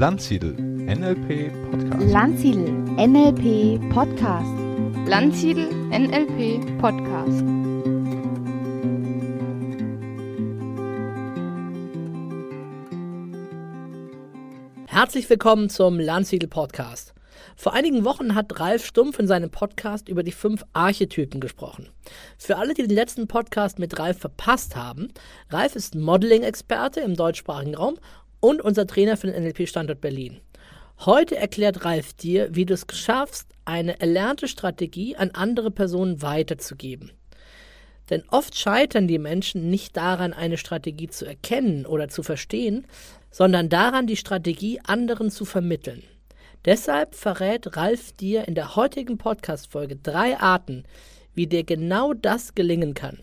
Landsiedel NLP Podcast. Landsiedel NLP Podcast. Landsiedel NLP Podcast. Herzlich willkommen zum Landsiedel Podcast. Vor einigen Wochen hat Ralf Stumpf in seinem Podcast über die fünf Archetypen gesprochen. Für alle, die den letzten Podcast mit Ralf verpasst haben, Ralf ist Modeling-Experte im deutschsprachigen Raum und unser Trainer für den NLP-Standort Berlin. Heute erklärt Ralf dir, wie du es schaffst, eine erlernte Strategie an andere Personen weiterzugeben. Denn oft scheitern die Menschen nicht daran, eine Strategie zu erkennen oder zu verstehen, sondern daran, die Strategie anderen zu vermitteln. Deshalb verrät Ralf dir in der heutigen Podcast-Folge drei Arten, wie dir genau das gelingen kann.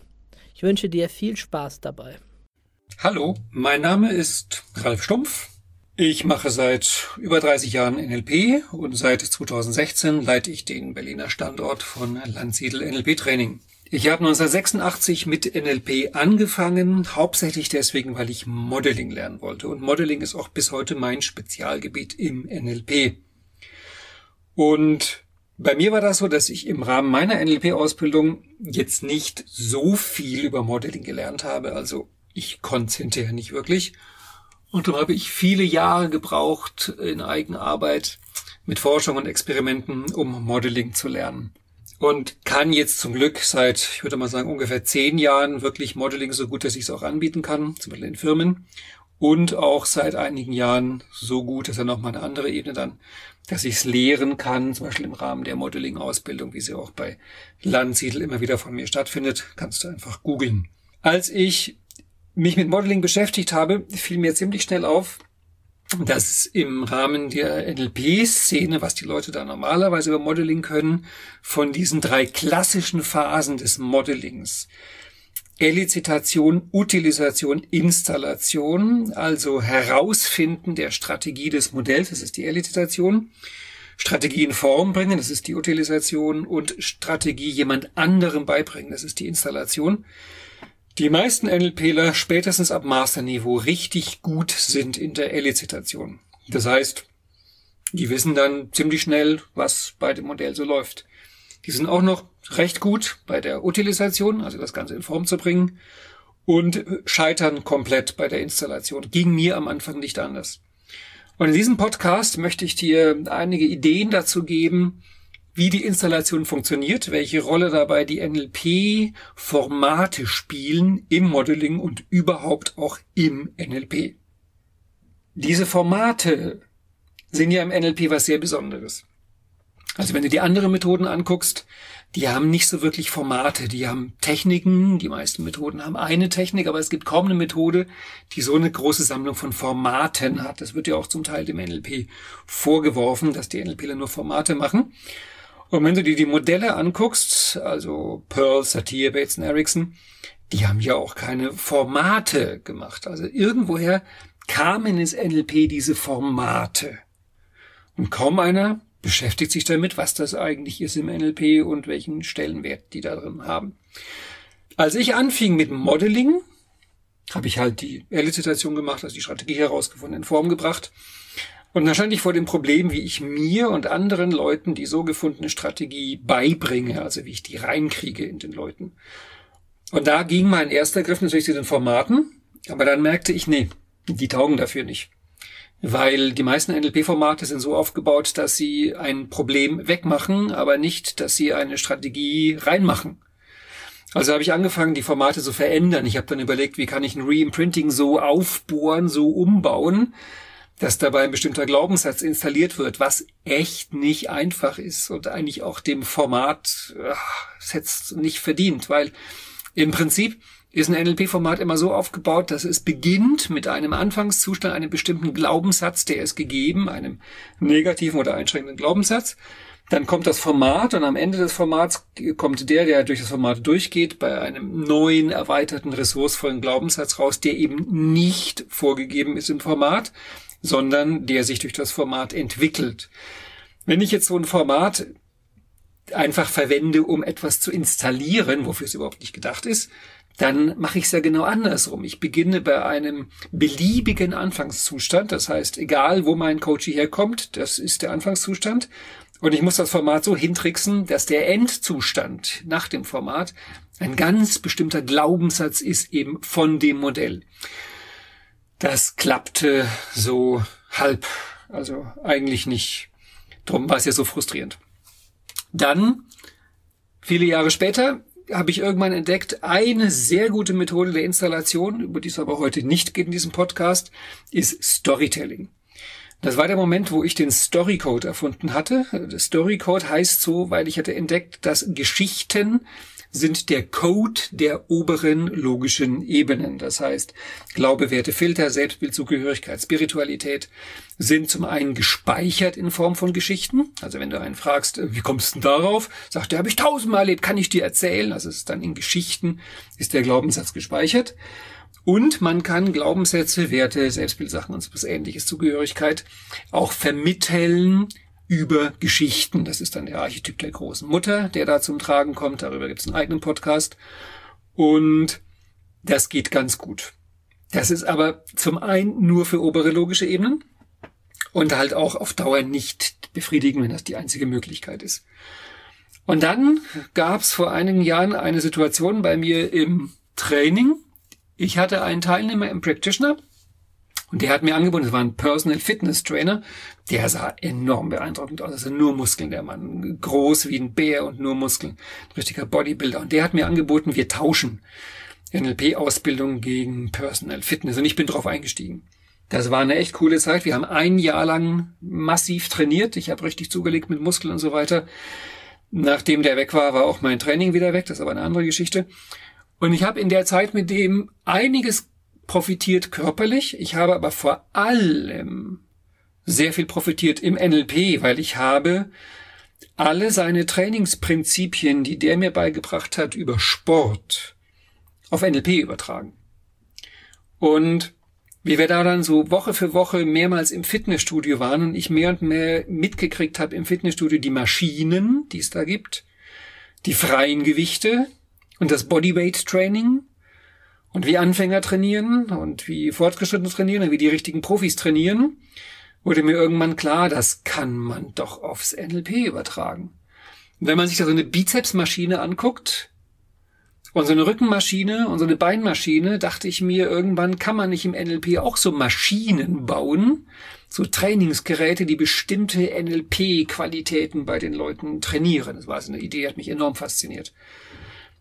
Ich wünsche dir viel Spaß dabei. Hallo, mein Name ist Ralf Stumpf. Ich mache seit über 30 Jahren NLP und seit 2016 leite ich den Berliner Standort von Landsiedel NLP Training. Ich habe 1986 mit NLP angefangen, hauptsächlich deswegen, weil ich Modeling lernen wollte. Und Modeling ist auch bis heute mein Spezialgebiet im NLP. Und bei mir war das so, dass ich im Rahmen meiner NLP-Ausbildung jetzt nicht so viel über Modeling gelernt habe. Also ich konnte hinterher nicht wirklich. Und darum habe ich viele Jahre gebraucht in Eigenarbeit mit Forschung und Experimenten, um Modeling zu lernen. Und kann jetzt zum Glück seit, ich würde mal sagen, ungefähr zehn Jahren wirklich Modeling so gut, dass ich es auch anbieten kann, zum Beispiel in Firmen. Und auch seit einigen Jahren so gut, dass er nochmal eine andere Ebene dann, dass ich es lehren kann, zum Beispiel im Rahmen der Modeling-Ausbildung, wie sie auch bei Landsiedel immer wieder von mir stattfindet, kannst du einfach googeln. Als ich mich mit Modeling beschäftigt habe, fiel mir ziemlich schnell auf, dass im Rahmen der NLP-Szene, was die Leute da normalerweise über Modeling können, von diesen drei klassischen Phasen des Modelings, Elizitation, Utilisation, Installation, also Herausfinden der Strategie des Modells, das ist die Elizitation, Strategie in Form bringen, das ist die Utilisation und Strategie jemand anderem beibringen, das ist die Installation die meisten NLPler spätestens ab Masterniveau richtig gut sind in der Elizitation. Das heißt, die wissen dann ziemlich schnell, was bei dem Modell so läuft. Die sind auch noch recht gut bei der Utilisation, also das Ganze in Form zu bringen, und scheitern komplett bei der Installation. Ging mir am Anfang nicht anders. Und in diesem Podcast möchte ich dir einige Ideen dazu geben, wie die Installation funktioniert, welche Rolle dabei die NLP-Formate spielen im Modeling und überhaupt auch im NLP. Diese Formate sind ja im NLP was sehr Besonderes. Also wenn du die anderen Methoden anguckst, die haben nicht so wirklich Formate, die haben Techniken, die meisten Methoden haben eine Technik, aber es gibt kaum eine Methode, die so eine große Sammlung von Formaten hat. Das wird ja auch zum Teil dem NLP vorgeworfen, dass die NLPler nur Formate machen. Und wenn du dir die Modelle anguckst, also Pearl, Satir, Bates und Ericsson, die haben ja auch keine Formate gemacht. Also irgendwoher kamen ins NLP diese Formate. Und kaum einer beschäftigt sich damit, was das eigentlich ist im NLP und welchen Stellenwert die da drin haben. Als ich anfing mit Modeling, habe ich halt die Elizitation gemacht, also die Strategie herausgefunden, in Form gebracht und dann stand ich vor dem Problem, wie ich mir und anderen Leuten die so gefundene Strategie beibringe, also wie ich die reinkriege in den Leuten. Und da ging mein erster Griff natürlich zu den Formaten, aber dann merkte ich, nee, die taugen dafür nicht. Weil die meisten NLP-Formate sind so aufgebaut, dass sie ein Problem wegmachen, aber nicht, dass sie eine Strategie reinmachen. Also habe ich angefangen, die Formate zu verändern. Ich habe dann überlegt, wie kann ich ein Reimprinting so aufbohren, so umbauen, dass dabei ein bestimmter Glaubenssatz installiert wird, was echt nicht einfach ist und eigentlich auch dem Format äh, jetzt nicht verdient, weil im Prinzip ist ein NLP-Format immer so aufgebaut, dass es beginnt mit einem Anfangszustand, einem bestimmten Glaubenssatz, der ist gegeben, einem negativen oder einschränkenden Glaubenssatz. Dann kommt das Format und am Ende des Formats kommt der, der durch das Format durchgeht, bei einem neuen, erweiterten, ressourcevollen Glaubenssatz raus, der eben nicht vorgegeben ist im Format sondern der sich durch das Format entwickelt. Wenn ich jetzt so ein Format einfach verwende, um etwas zu installieren, wofür es überhaupt nicht gedacht ist, dann mache ich es ja genau andersrum. Ich beginne bei einem beliebigen Anfangszustand. Das heißt, egal wo mein Coach herkommt, das ist der Anfangszustand. Und ich muss das Format so hintricksen, dass der Endzustand nach dem Format ein ganz bestimmter Glaubenssatz ist eben von dem Modell. Das klappte so halb, also eigentlich nicht. Drum war es ja so frustrierend. Dann, viele Jahre später, habe ich irgendwann entdeckt, eine sehr gute Methode der Installation, über die es aber heute nicht geht in diesem Podcast, ist Storytelling. Das war der Moment, wo ich den Storycode erfunden hatte. Storycode heißt so, weil ich hatte entdeckt, dass Geschichten sind der Code der oberen logischen Ebenen. Das heißt, Glaube, Werte, Filter, Selbstbild, Zugehörigkeit, Spiritualität sind zum einen gespeichert in Form von Geschichten. Also wenn du einen fragst, wie kommst du denn darauf? Sagt er, habe ich tausendmal erlebt, kann ich dir erzählen. Also es ist dann in Geschichten, ist der Glaubenssatz gespeichert. Und man kann Glaubenssätze, Werte, Selbstbildsachen und so was ähnliches, Zugehörigkeit auch vermitteln über Geschichten. Das ist dann der Archetyp der großen Mutter, der da zum Tragen kommt. Darüber gibt es einen eigenen Podcast. Und das geht ganz gut. Das ist aber zum einen nur für obere logische Ebenen und halt auch auf Dauer nicht befriedigen, wenn das die einzige Möglichkeit ist. Und dann gab es vor einigen Jahren eine Situation bei mir im Training. Ich hatte einen Teilnehmer im Practitioner, und der hat mir angeboten, das war ein Personal Fitness Trainer, der sah enorm beeindruckend aus. Also nur Muskeln, der Mann. Groß wie ein Bär und nur Muskeln. Ein richtiger Bodybuilder. Und der hat mir angeboten, wir tauschen NLP-Ausbildung gegen Personal Fitness. Und ich bin drauf eingestiegen. Das war eine echt coole Zeit. Wir haben ein Jahr lang massiv trainiert. Ich habe richtig zugelegt mit Muskeln und so weiter. Nachdem der weg war, war auch mein Training wieder weg. Das ist aber eine andere Geschichte. Und ich habe in der Zeit mit dem einiges profitiert körperlich. Ich habe aber vor allem sehr viel profitiert im NLP, weil ich habe alle seine Trainingsprinzipien, die der mir beigebracht hat, über Sport auf NLP übertragen. Und wie wir da dann so Woche für Woche mehrmals im Fitnessstudio waren und ich mehr und mehr mitgekriegt habe im Fitnessstudio die Maschinen, die es da gibt, die freien Gewichte und das Bodyweight Training und wie Anfänger trainieren und wie Fortgeschrittene trainieren und wie die richtigen Profis trainieren, wurde mir irgendwann klar, das kann man doch aufs NLP übertragen. Und wenn man sich da so eine Bizepsmaschine anguckt und so eine Rückenmaschine und so eine Beinmaschine, dachte ich mir, irgendwann kann man nicht im NLP auch so Maschinen bauen, so Trainingsgeräte, die bestimmte NLP-Qualitäten bei den Leuten trainieren. Das war so eine Idee, die hat mich enorm fasziniert.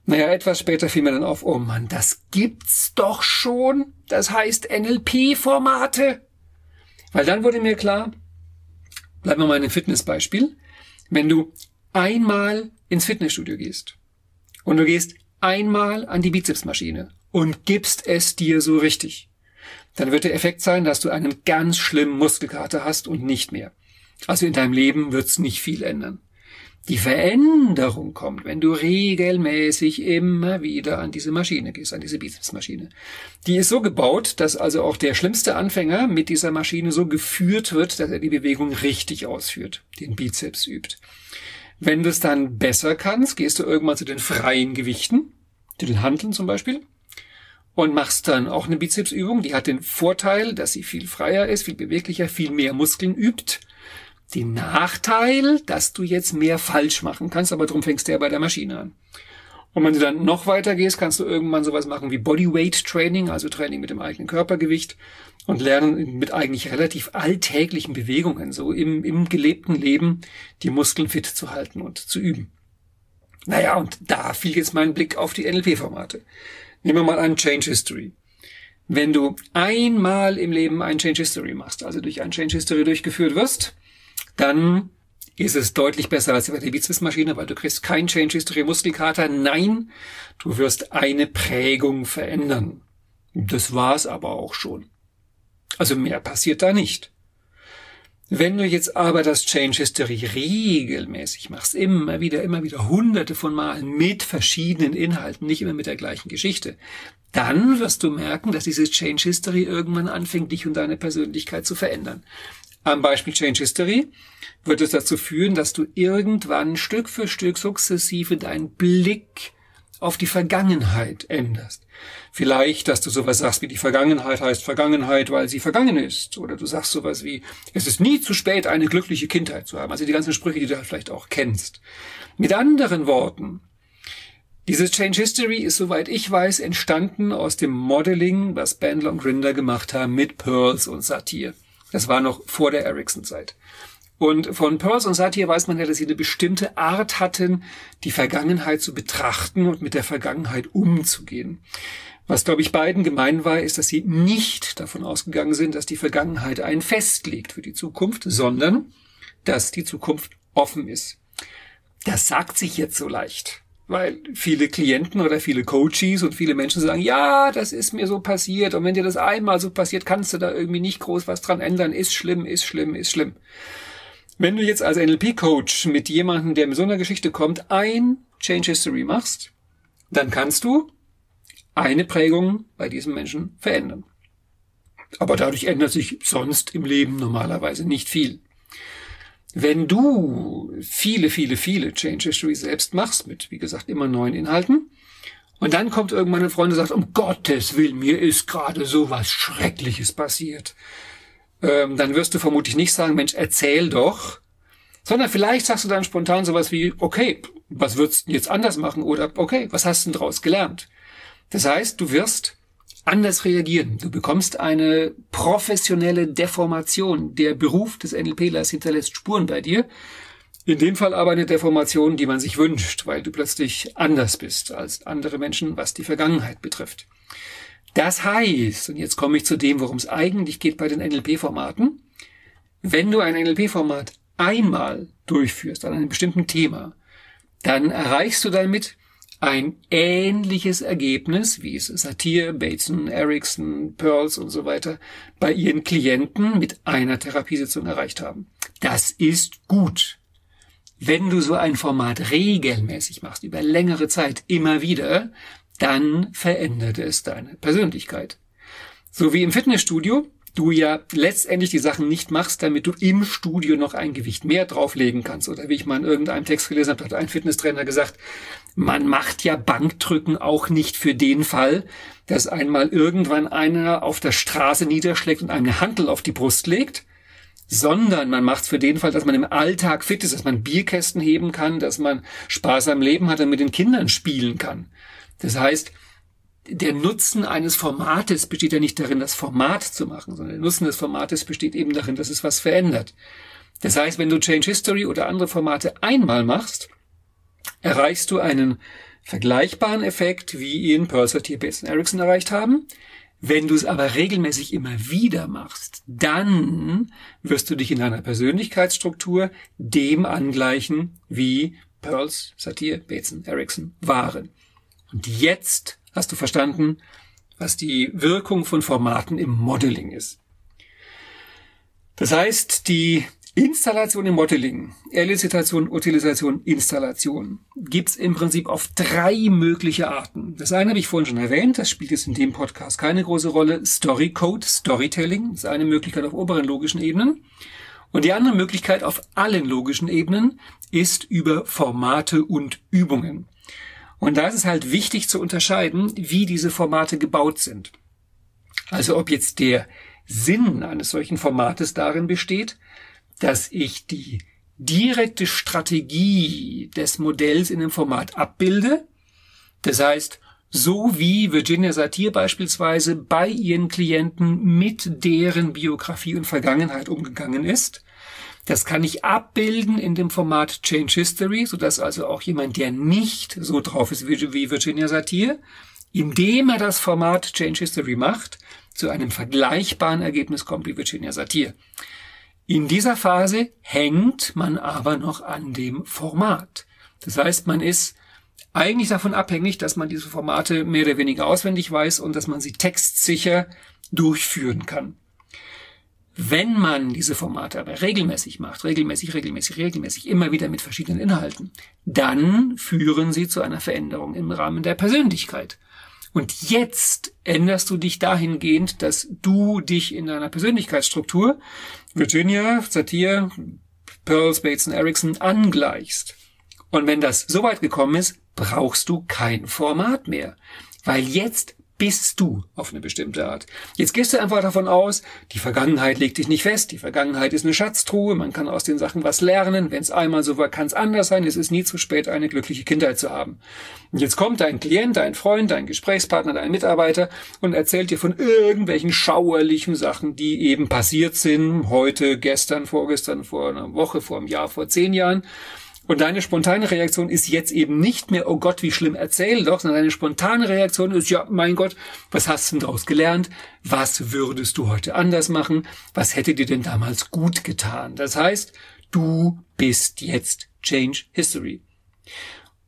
Naja, etwas später fiel mir dann auf, oh Mann, das gibt's doch schon. Das heißt NLP-Formate. Weil dann wurde mir klar, bleiben wir mal in dem Fitnessbeispiel, wenn du einmal ins Fitnessstudio gehst und du gehst einmal an die Bizepsmaschine und gibst es dir so richtig, dann wird der Effekt sein, dass du einen ganz schlimmen Muskelkater hast und nicht mehr. Also in deinem Leben wird's nicht viel ändern. Die Veränderung kommt, wenn du regelmäßig immer wieder an diese Maschine gehst, an diese Bizepsmaschine. Die ist so gebaut, dass also auch der schlimmste Anfänger mit dieser Maschine so geführt wird, dass er die Bewegung richtig ausführt, den Bizeps übt. Wenn du es dann besser kannst, gehst du irgendwann zu den freien Gewichten, zu den Handeln zum Beispiel, und machst dann auch eine Bizepsübung. Die hat den Vorteil, dass sie viel freier ist, viel beweglicher, viel mehr Muskeln übt den Nachteil, dass du jetzt mehr falsch machen kannst, aber darum fängst du ja bei der Maschine an. Und wenn du dann noch weiter gehst, kannst du irgendwann sowas machen wie Bodyweight Training, also Training mit dem eigenen Körpergewicht und lernen mit eigentlich relativ alltäglichen Bewegungen, so im, im gelebten Leben, die Muskeln fit zu halten und zu üben. Naja, und da fiel jetzt mein Blick auf die NLP-Formate. Nehmen wir mal an Change History. Wenn du einmal im Leben ein Change History machst, also durch ein Change History durchgeführt wirst, dann ist es deutlich besser als bei der Bizepsmaschine, weil du kriegst kein Change History Muskelkater. Nein, du wirst eine Prägung verändern. Das war's aber auch schon. Also mehr passiert da nicht. Wenn du jetzt aber das Change History regelmäßig machst, immer wieder, immer wieder, hunderte von Malen mit verschiedenen Inhalten, nicht immer mit der gleichen Geschichte, dann wirst du merken, dass dieses Change History irgendwann anfängt, dich und deine Persönlichkeit zu verändern. Am Beispiel Change History wird es dazu führen, dass du irgendwann Stück für Stück sukzessive deinen Blick auf die Vergangenheit änderst. Vielleicht, dass du sowas sagst wie die Vergangenheit heißt Vergangenheit, weil sie vergangen ist. Oder du sagst sowas wie, es ist nie zu spät, eine glückliche Kindheit zu haben. Also die ganzen Sprüche, die du vielleicht auch kennst. Mit anderen Worten, dieses Change History ist, soweit ich weiß, entstanden aus dem Modeling, was Bandler und Grinder gemacht haben mit Pearls und Satir. Das war noch vor der Ericsson-Zeit. Und von Peirce und Satir weiß man ja, dass sie eine bestimmte Art hatten, die Vergangenheit zu betrachten und mit der Vergangenheit umzugehen. Was, glaube ich, beiden gemein war, ist, dass sie nicht davon ausgegangen sind, dass die Vergangenheit einen festlegt für die Zukunft, sondern dass die Zukunft offen ist. Das sagt sich jetzt so leicht, weil viele Klienten oder viele Coaches und viele Menschen sagen, ja, das ist mir so passiert und wenn dir das einmal so passiert, kannst du da irgendwie nicht groß was dran ändern, ist schlimm, ist schlimm, ist schlimm. Wenn du jetzt als NLP-Coach mit jemandem, der mit so einer Geschichte kommt, ein Change History machst, dann kannst du eine Prägung bei diesem Menschen verändern. Aber dadurch ändert sich sonst im Leben normalerweise nicht viel. Wenn du viele, viele, viele Change History selbst machst, mit, wie gesagt, immer neuen Inhalten, und dann kommt irgendwann ein Freund und sagt, um Gottes Willen, mir ist gerade so was Schreckliches passiert ähm, dann wirst du vermutlich nicht sagen, Mensch, erzähl doch, sondern vielleicht sagst du dann spontan sowas wie, okay, was würdest du jetzt anders machen? Oder, okay, was hast du denn daraus gelernt? Das heißt, du wirst anders reagieren. Du bekommst eine professionelle Deformation. Der Beruf des NLPlers hinterlässt Spuren bei dir. In dem Fall aber eine Deformation, die man sich wünscht, weil du plötzlich anders bist als andere Menschen, was die Vergangenheit betrifft. Das heißt, und jetzt komme ich zu dem, worum es eigentlich geht bei den NLP-Formaten, wenn du ein NLP-Format einmal durchführst an einem bestimmten Thema, dann erreichst du damit ein ähnliches Ergebnis, wie es Satir, Bateson, Erickson, Pearls und so weiter bei ihren Klienten mit einer Therapiesitzung erreicht haben. Das ist gut. Wenn du so ein Format regelmäßig machst, über längere Zeit, immer wieder, dann verändert es deine Persönlichkeit. So wie im Fitnessstudio du ja letztendlich die Sachen nicht machst, damit du im Studio noch ein Gewicht mehr drauflegen kannst. Oder wie ich mal in irgendeinem Text gelesen habe, hat ein Fitnesstrainer gesagt, man macht ja Bankdrücken auch nicht für den Fall, dass einmal irgendwann einer auf der Straße niederschlägt und eine Handel auf die Brust legt, sondern man macht es für den Fall, dass man im Alltag fit ist, dass man Bierkästen heben kann, dass man Spaß am Leben hat und mit den Kindern spielen kann. Das heißt, der Nutzen eines Formates besteht ja nicht darin, das Format zu machen, sondern der Nutzen des Formates besteht eben darin, dass es was verändert. Das heißt, wenn du Change History oder andere Formate einmal machst, erreichst du einen vergleichbaren Effekt, wie ihn Purser, Bates und Ericsson erreicht haben. Wenn du es aber regelmäßig immer wieder machst, dann wirst du dich in deiner Persönlichkeitsstruktur dem angleichen, wie Pearls, Satir, Bateson, Ericsson waren. Und jetzt hast du verstanden, was die Wirkung von Formaten im Modeling ist. Das heißt, die Installation im Modeling, Elicitation, Utilisation, Installation, gibt's im Prinzip auf drei mögliche Arten. Das eine habe ich vorhin schon erwähnt, das spielt jetzt in dem Podcast keine große Rolle. Story Code, Storytelling, ist eine Möglichkeit auf oberen logischen Ebenen. Und die andere Möglichkeit auf allen logischen Ebenen ist über Formate und Übungen. Und da ist es halt wichtig zu unterscheiden, wie diese Formate gebaut sind. Also ob jetzt der Sinn eines solchen Formates darin besteht, dass ich die direkte Strategie des Modells in dem Format abbilde. Das heißt, so wie Virginia Satir beispielsweise bei ihren Klienten mit deren Biografie und Vergangenheit umgegangen ist, das kann ich abbilden in dem Format Change History, sodass also auch jemand, der nicht so drauf ist wie Virginia Satir, indem er das Format Change History macht, zu einem vergleichbaren Ergebnis kommt wie Virginia Satir. In dieser Phase hängt man aber noch an dem Format. Das heißt, man ist eigentlich davon abhängig, dass man diese Formate mehr oder weniger auswendig weiß und dass man sie textsicher durchführen kann. Wenn man diese Formate aber regelmäßig macht, regelmäßig, regelmäßig, regelmäßig, immer wieder mit verschiedenen Inhalten, dann führen sie zu einer Veränderung im Rahmen der Persönlichkeit. Und jetzt änderst du dich dahingehend, dass du dich in deiner Persönlichkeitsstruktur Virginia, Satir, Pearls, Bates und Erickson angleichst. Und wenn das so weit gekommen ist, brauchst du kein Format mehr. Weil jetzt bist du auf eine bestimmte Art. Jetzt gehst du einfach davon aus, die Vergangenheit legt dich nicht fest, die Vergangenheit ist eine Schatztruhe, man kann aus den Sachen was lernen, wenn es einmal so war, kann es anders sein, es ist nie zu spät, eine glückliche Kindheit zu haben. Und jetzt kommt dein Klient, dein Freund, dein Gesprächspartner, dein Mitarbeiter und erzählt dir von irgendwelchen schauerlichen Sachen, die eben passiert sind, heute, gestern, vorgestern, vor einer Woche, vor einem Jahr, vor zehn Jahren. Und deine spontane Reaktion ist jetzt eben nicht mehr, oh Gott, wie schlimm, erzähl doch, sondern deine spontane Reaktion ist, ja, mein Gott, was hast du denn daraus gelernt? Was würdest du heute anders machen? Was hätte dir denn damals gut getan? Das heißt, du bist jetzt Change History.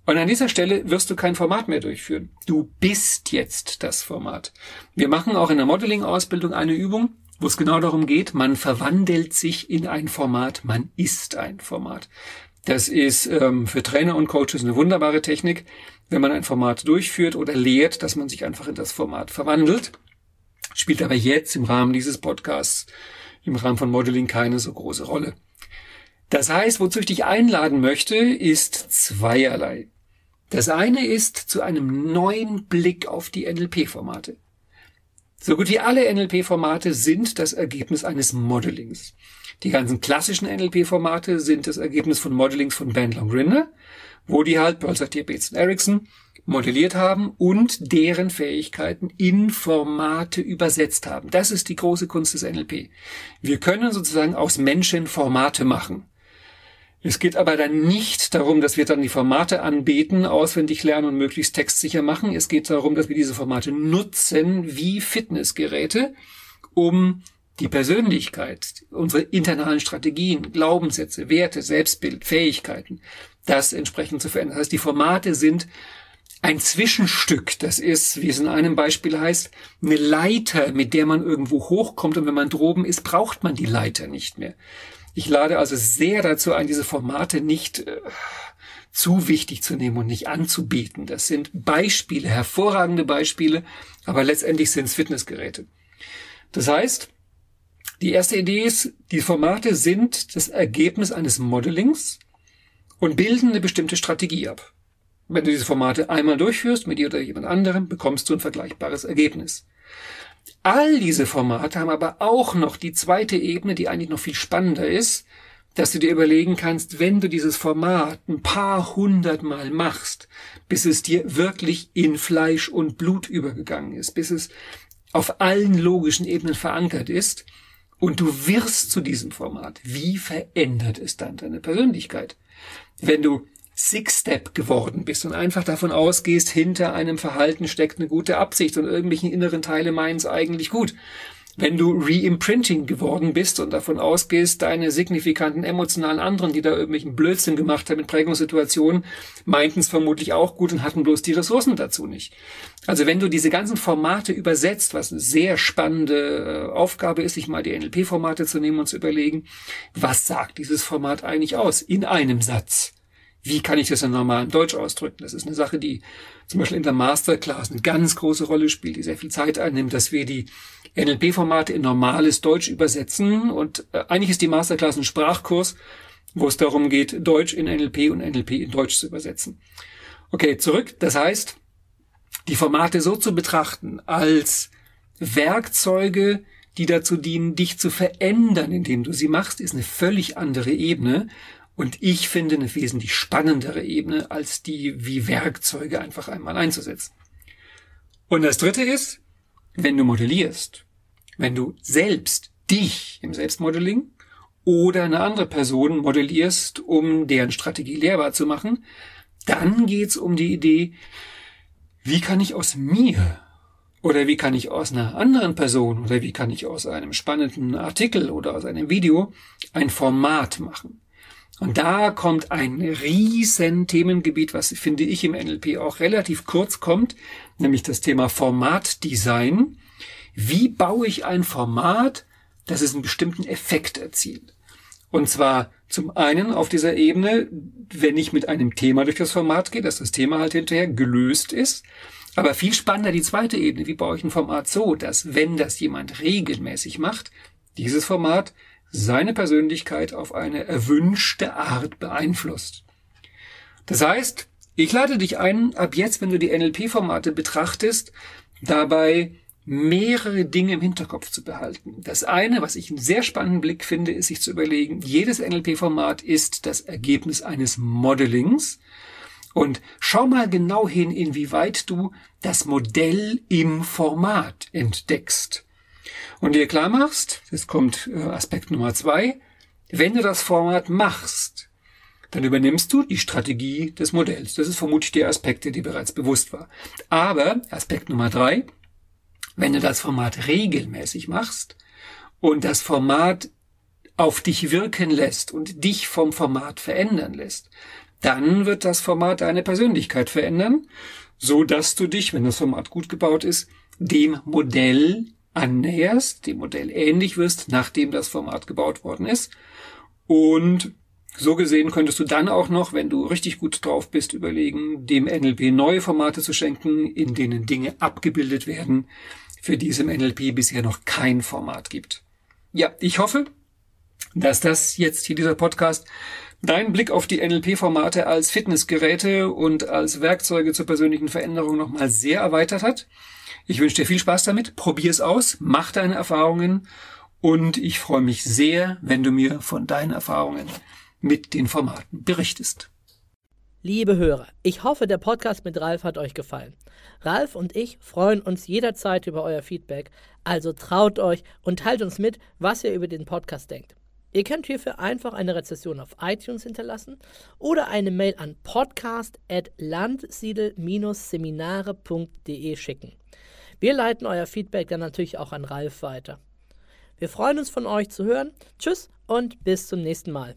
Und an dieser Stelle wirst du kein Format mehr durchführen. Du bist jetzt das Format. Wir machen auch in der Modeling-Ausbildung eine Übung, wo es genau darum geht, man verwandelt sich in ein Format, man ist ein Format. Das ist ähm, für Trainer und Coaches eine wunderbare Technik, wenn man ein Format durchführt oder lehrt, dass man sich einfach in das Format verwandelt. Spielt aber jetzt im Rahmen dieses Podcasts, im Rahmen von Modeling keine so große Rolle. Das heißt, wozu ich dich einladen möchte, ist zweierlei. Das eine ist zu einem neuen Blick auf die NLP-Formate. So gut wie alle NLP-Formate sind das Ergebnis eines Modelings. Die ganzen klassischen NLP-Formate sind das Ergebnis von Modellings von Bandler und Grinder, wo die halt Bölzer, Bates und Ericsson modelliert haben und deren Fähigkeiten in Formate übersetzt haben. Das ist die große Kunst des NLP. Wir können sozusagen aus Menschen Formate machen. Es geht aber dann nicht darum, dass wir dann die Formate anbeten, auswendig lernen und möglichst textsicher machen. Es geht darum, dass wir diese Formate nutzen wie Fitnessgeräte, um die Persönlichkeit, unsere internalen Strategien, Glaubenssätze, Werte, Selbstbild, Fähigkeiten, das entsprechend zu verändern. Das heißt, die Formate sind ein Zwischenstück. Das ist, wie es in einem Beispiel heißt, eine Leiter, mit der man irgendwo hochkommt. Und wenn man droben ist, braucht man die Leiter nicht mehr. Ich lade also sehr dazu ein, diese Formate nicht äh, zu wichtig zu nehmen und nicht anzubieten. Das sind Beispiele, hervorragende Beispiele, aber letztendlich sind es Fitnessgeräte. Das heißt, die erste Idee ist, die Formate sind das Ergebnis eines Modellings und bilden eine bestimmte Strategie ab. Wenn du diese Formate einmal durchführst, mit dir oder jemand anderem, bekommst du ein vergleichbares Ergebnis. All diese Formate haben aber auch noch die zweite Ebene, die eigentlich noch viel spannender ist, dass du dir überlegen kannst, wenn du dieses Format ein paar hundert Mal machst, bis es dir wirklich in Fleisch und Blut übergegangen ist, bis es auf allen logischen Ebenen verankert ist, und du wirst zu diesem Format. Wie verändert es dann deine Persönlichkeit? Wenn du Six-Step geworden bist und einfach davon ausgehst, hinter einem Verhalten steckt eine gute Absicht und irgendwelchen inneren Teile meinen es eigentlich gut, wenn du Reimprinting geworden bist und davon ausgehst, deine signifikanten emotionalen anderen, die da irgendwelchen Blödsinn gemacht haben mit Prägungssituationen, meinten es vermutlich auch gut und hatten bloß die Ressourcen dazu nicht. Also wenn du diese ganzen Formate übersetzt, was eine sehr spannende äh, Aufgabe ist, sich mal die NLP-Formate zu nehmen und zu überlegen, was sagt dieses Format eigentlich aus in einem Satz? Wie kann ich das in normalem Deutsch ausdrücken? Das ist eine Sache, die zum Beispiel in der Masterclass eine ganz große Rolle spielt, die sehr viel Zeit einnimmt, dass wir die NLP-Formate in normales Deutsch übersetzen. Und äh, eigentlich ist die Masterclass ein Sprachkurs, wo es darum geht, Deutsch in NLP und NLP in Deutsch zu übersetzen. Okay, zurück. Das heißt, die Formate so zu betrachten als Werkzeuge, die dazu dienen, dich zu verändern, indem du sie machst, ist eine völlig andere Ebene und ich finde eine wesentlich spannendere Ebene, als die wie Werkzeuge einfach einmal einzusetzen. Und das dritte ist, wenn du modellierst, wenn du selbst dich im Selbstmodelling oder eine andere Person modellierst, um deren Strategie lehrbar zu machen, dann geht's um die Idee, wie kann ich aus mir oder wie kann ich aus einer anderen Person oder wie kann ich aus einem spannenden Artikel oder aus einem Video ein Format machen. Und da kommt ein riesen Themengebiet, was finde ich im NLP auch relativ kurz kommt, nämlich das Thema Formatdesign. Wie baue ich ein Format, das es einen bestimmten Effekt erzielt? Und zwar zum einen auf dieser Ebene, wenn ich mit einem Thema durch das Format gehe, dass das Thema halt hinterher gelöst ist. Aber viel spannender die zweite Ebene. Wie baue ich ein Format so, dass wenn das jemand regelmäßig macht, dieses Format seine Persönlichkeit auf eine erwünschte Art beeinflusst. Das heißt, ich lade dich ein, ab jetzt, wenn du die NLP-Formate betrachtest, dabei mehrere Dinge im Hinterkopf zu behalten. Das eine, was ich einen sehr spannenden Blick finde, ist sich zu überlegen, jedes NLP-Format ist das Ergebnis eines Modelings. Und schau mal genau hin, inwieweit du das Modell im Format entdeckst. Und dir klar machst, jetzt kommt äh, Aspekt Nummer zwei, wenn du das Format machst, dann übernimmst du die Strategie des Modells. Das ist vermutlich der Aspekt, der dir bereits bewusst war. Aber Aspekt Nummer drei, wenn du das Format regelmäßig machst und das Format auf dich wirken lässt und dich vom Format verändern lässt, dann wird das Format deine Persönlichkeit verändern, so dass du dich, wenn das Format gut gebaut ist, dem Modell annäherst, dem Modell ähnlich wirst, nachdem das Format gebaut worden ist und so gesehen könntest du dann auch noch, wenn du richtig gut drauf bist, überlegen, dem NLP neue Formate zu schenken, in denen Dinge abgebildet werden, für die es im NLP bisher noch kein Format gibt. Ja, ich hoffe, dass das jetzt hier dieser Podcast deinen Blick auf die NLP-Formate als Fitnessgeräte und als Werkzeuge zur persönlichen Veränderung nochmal sehr erweitert hat. Ich wünsche dir viel Spaß damit, probier es aus, mach deine Erfahrungen und ich freue mich sehr, wenn du mir von deinen Erfahrungen mit den Formaten berichtest. Liebe Hörer, ich hoffe, der Podcast mit Ralf hat euch gefallen. Ralf und ich freuen uns jederzeit über euer Feedback, also traut euch und teilt uns mit, was ihr über den Podcast denkt. Ihr könnt hierfür einfach eine Rezession auf iTunes hinterlassen oder eine Mail an podcast.landsiedel-seminare.de schicken. Wir leiten euer Feedback dann natürlich auch an Ralf weiter. Wir freuen uns von euch zu hören. Tschüss und bis zum nächsten Mal.